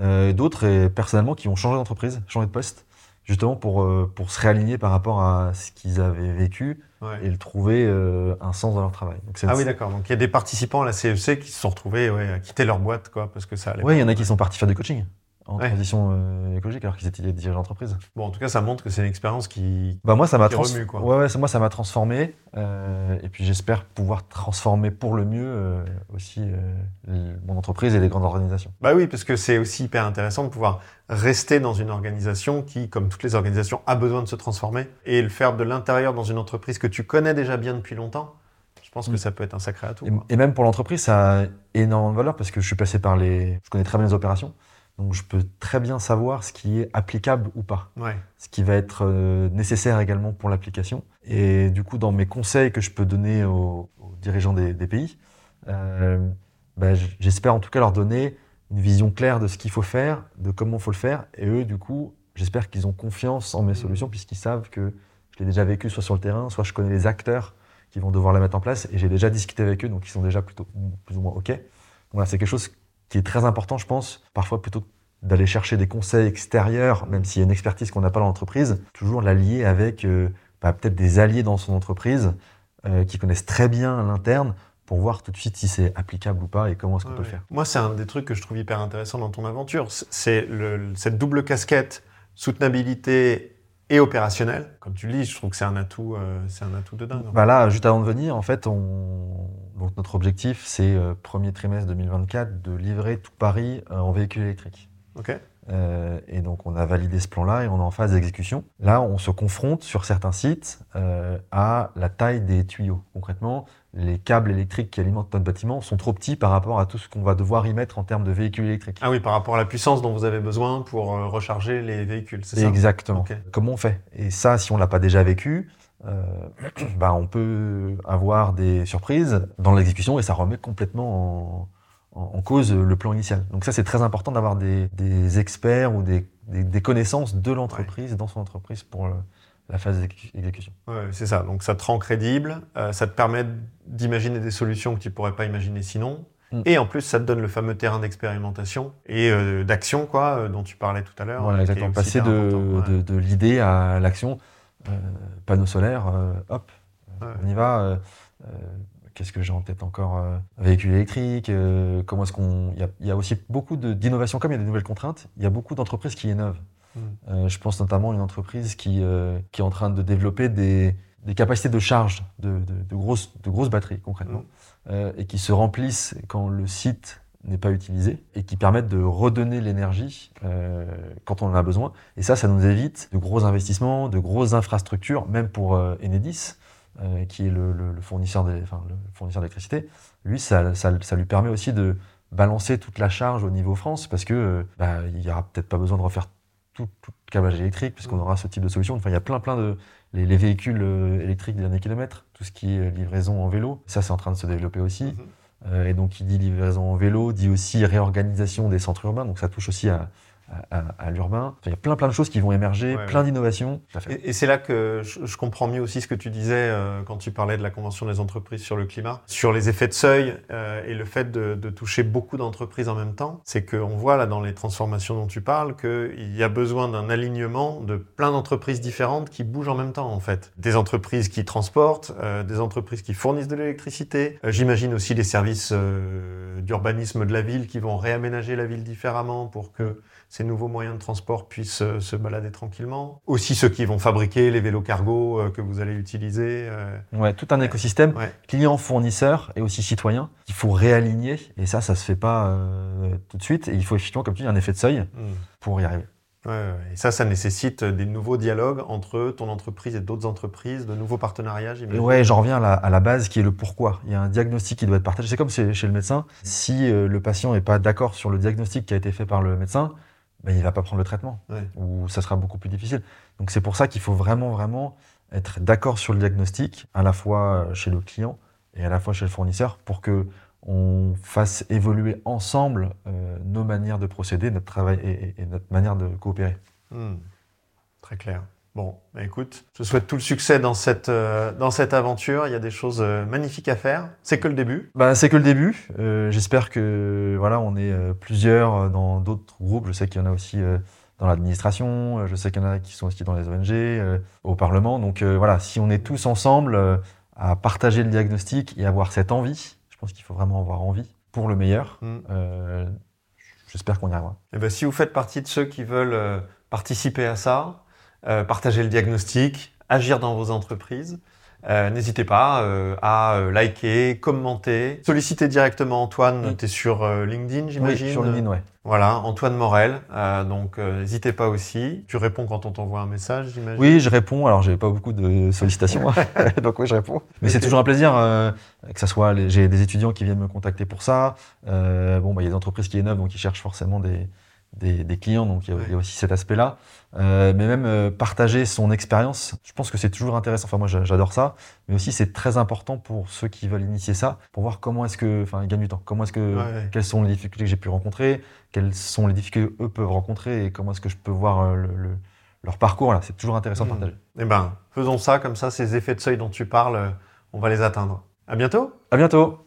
Euh, d'autres, personnellement, qui ont changé d'entreprise, changé de poste justement pour, euh, pour se réaligner par rapport à ce qu'ils avaient vécu et le trouver euh, un sens dans leur travail. ah oui, d'accord. Donc il y a des participants à la CEC e qui se sont retrouvés ouais, à quitter leur boîte, quoi, parce que ça allait. Oui, il y en a qui sont partis faire du coaching en transition euh, écologique alors qu'ils étaient dirigeants d'entreprise. Bon, en tout cas, ça montre que c'est une expérience qui, bah moi, ça m'a remue. Quoi. Ouais, ouais, moi, ça m'a transformé. Euh, et puis, j'espère pouvoir transformer pour le mieux euh, aussi mon entreprise et les grandes organisations. Bah oui, parce que c'est aussi hyper intéressant de pouvoir rester dans une organisation qui, comme toutes les organisations, a besoin de se transformer et le faire de l'intérieur dans une entreprise que tu connais déjà bien depuis longtemps je pense que Mm. ça peut être un sacré atout. Et, et même pour l'entreprise, ça a énormément de valeur parce que je suis passé par les. Je connais très bien les opérations. Donc je peux très bien savoir ce qui est applicable ou pas. Ouais. Ce qui va être euh, nécessaire également pour l'application. Et du coup, dans mes conseils que je peux donner aux, aux dirigeants des, des pays, euh, bah, j'espère en tout cas leur donner une vision claire de ce qu'il faut faire, de comment il faut le faire. Et eux, du coup, j'espère qu'ils ont confiance en mes Mhm. solutions puisqu'ils savent que je l'ai déjà vécu soit sur le terrain, soit je connais les acteurs qui vont devoir la mettre en place et j'ai déjà discuté avec eux, donc ils sont déjà plutôt plus ou moins OK. Voilà, c'est quelque chose qui est très important, je pense, parfois plutôt que d'aller chercher des conseils extérieurs, même s'il y a une expertise qu'on n'a pas dans l'entreprise, toujours la lier avec euh, bah, peut-être des alliés dans son entreprise euh, qui connaissent très bien l'interne pour voir tout de suite si c'est applicable ou pas et comment est-ce qu'on Ouais, peut ouais. le faire. Moi, c'est un des trucs que je trouve hyper intéressant dans ton aventure. C'est cette double casquette soutenabilité et opérationnelle. Comme tu le dis, je trouve que c'est un atout, euh, c'est un atout de dingue. Bah là, juste avant de venir, en fait, on... Donc, notre objectif, c'est euh, premier trimestre 2024 de livrer tout Paris euh, en véhicule électrique. Ok. Euh, et donc, on a validé ce plan-là et on est en phase d'exécution. Là, on se confronte sur certains sites euh, à la taille des tuyaux. Concrètement, les câbles électriques qui alimentent notre bâtiment sont trop petits par rapport à tout ce qu'on va devoir y mettre en termes de véhicules électriques. Ah oui, par rapport à la puissance dont vous avez besoin pour euh, recharger les véhicules, c'est ça? Exactement. Ok. Comment on fait? Et ça, si on l'a pas déjà vécu, euh, bah, on peut avoir des surprises dans l'exécution et ça remet complètement en, en- en cause le plan initial. Donc ça, c'est très important d'avoir des, des experts ou des, des- des connaissances de l'entreprise dans son entreprise pour le- la phase d'exécution. Ouais, c'est ça. Donc ça te rend crédible, euh, ça te permet d'imaginer des solutions que tu pourrais pas imaginer sinon. Mm. Et en plus, ça te donne le fameux terrain d'expérimentation et euh, d'action, quoi, euh, dont tu parlais tout à l'heure. Voilà, exactement. Passer de. Ouais. de, de l'idée à l'action. Euh, panneau solaire, euh, hop, on y va. Qu'est-ce que j'ai en tête encore euh, Véhicule électrique, euh, comment est-ce qu'on... Il y a, il y a aussi beaucoup de- d'innovation, comme il y a des nouvelles contraintes, il y a beaucoup d'entreprises qui innovent. Mm. Euh, je pense notamment à une entreprise qui, euh, qui est en train de développer des, des capacités de charge de, de, de grosses, de grosses batteries, concrètement, Mm. euh, et qui se remplissent quand le site n'est pas utilisé et qui permettent de redonner l'énergie euh, quand on en a besoin. Et ça, ça nous évite de gros investissements, de grosses infrastructures, même pour euh, Enedis, euh, qui est le, le- le fournisseur d'électricité. Lui, ça, ça- ça lui permet aussi de balancer toute la charge au niveau France, parce que euh, bah, il y aura peut-être pas besoin de refaire tout, tout le câblage électrique, puisqu'on Mm. aura ce type de solution. Enfin, il y a plein, plein de les, les véhicules euh, électriques des derniers kilomètres, tout ce qui est livraison en vélo, ça c'est en train de se développer aussi. Mhm. Euh, et donc, qui dit livraison en vélo, dit aussi réorganisation des centres urbains. Donc, ça touche aussi à, à- l'urbain. Enfin, il y a plein, plein de choses qui vont émerger, Ouais, plein ouais. d'innovations. Et, et c'est là que je, je comprends mieux aussi ce que tu disais euh, quand tu parlais de la Convention des entreprises sur le climat, sur les effets de seuil euh, et le fait de, de toucher beaucoup d'entreprises en même temps. C'est qu'on voit là dans les transformations dont tu parles qu'il y a besoin d'un alignement de plein d'entreprises différentes qui bougent en même temps en fait. Des entreprises qui transportent, euh, des entreprises qui fournissent de l'électricité. Euh, J'imagine aussi les services euh, d'urbanisme de la ville qui vont réaménager la ville différemment pour que ces nouveaux moyens de transport puissent euh, se balader tranquillement. Aussi ceux qui vont fabriquer les vélos cargo euh, que vous allez utiliser. euh, Ouais, tout un écosystème, ouais. client, fournisseur et aussi citoyen, qu'il faut réaligner. Et ça, ça se fait pas euh, tout de suite. Et il faut effectivement, comme tu dis, un effet de seuil Hmm. pour y arriver. Ouais. Et ça, ça nécessite des nouveaux dialogues entre ton entreprise et d'autres entreprises, de nouveaux partenariats, j'imagine. ouais, j'en reviens à la, à la base qui est le pourquoi. Il y a un diagnostic qui doit être partagé. C'est comme chez, chez le médecin. Si euh, le patient n'est pas d'accord sur le diagnostic qui a été fait par le médecin, ben, il va pas prendre le traitement. Ouais. Ou ça sera beaucoup plus difficile. Donc c'est pour ça qu'il faut vraiment, vraiment être d'accord sur le diagnostic, à la fois chez le client et à la fois chez le fournisseur, pour que on fasse évoluer ensemble euh, nos manières de procéder, notre travail et, et- et notre manière de coopérer. Hmm. Très clair. Bon, bah écoute, je souhaite tout le succès dans cette, euh, dans cette aventure. Il y a des choses euh, magnifiques à faire. C'est que le début. Bah, c'est que le début. Euh, J'espère que voilà, on est plusieurs dans d'autres groupes. Je sais qu'il y en a aussi dans l'administration. Je sais qu'il y en a qui sont aussi dans les ONG, au Parlement. Donc voilà, si on est tous ensemble à partager le diagnostic et avoir cette envie, je pense qu'il faut vraiment avoir envie pour le meilleur. Euh, J'espère qu'on y arrivera. Eh ben, si vous faites partie de ceux qui veulent participer à ça, euh, partager le diagnostic, agir dans vos entreprises, Euh, N'hésitez pas euh, à liker, commenter, solliciter directement Antoine. Oui. Tu es sur LinkedIn, Oui, j'imagine sur LinkedIn, ouais. Voilà, Antoine Morel. Donc, n'hésitez pas aussi. Tu réponds quand on t'envoie un message, j'imagine Oui, je réponds. Alors, j'ai pas beaucoup de sollicitations, hein. donc oui, je réponds. Mais c'est toujours un plaisir que ça soit. J'ai des étudiants qui viennent me contacter pour ça. Bon, bah, il y a des entreprises qui innovent, donc ils cherchent forcément des, des, des clients, donc il y, a, Ouais. il y a aussi cet aspect-là. Euh, mais même euh, partager son expérience, je pense que c'est toujours intéressant. Enfin, moi, j'a- j'adore ça, mais aussi c'est très important pour ceux qui veulent initier ça, pour voir comment est-ce que, enfin, ils gagnent du temps. Comment est-ce que, Ouais, ouais. quelles sont les difficultés que j'ai pu rencontrer, quelles sont les difficultés qu'eux peuvent rencontrer, et comment est-ce que je peux voir euh, le, le- leur parcours. Là, c'est toujours intéressant de Mhm. partager. Eh ben, faisons ça, comme ça, ces effets de seuil dont tu parles, on va les atteindre. À bientôt À bientôt.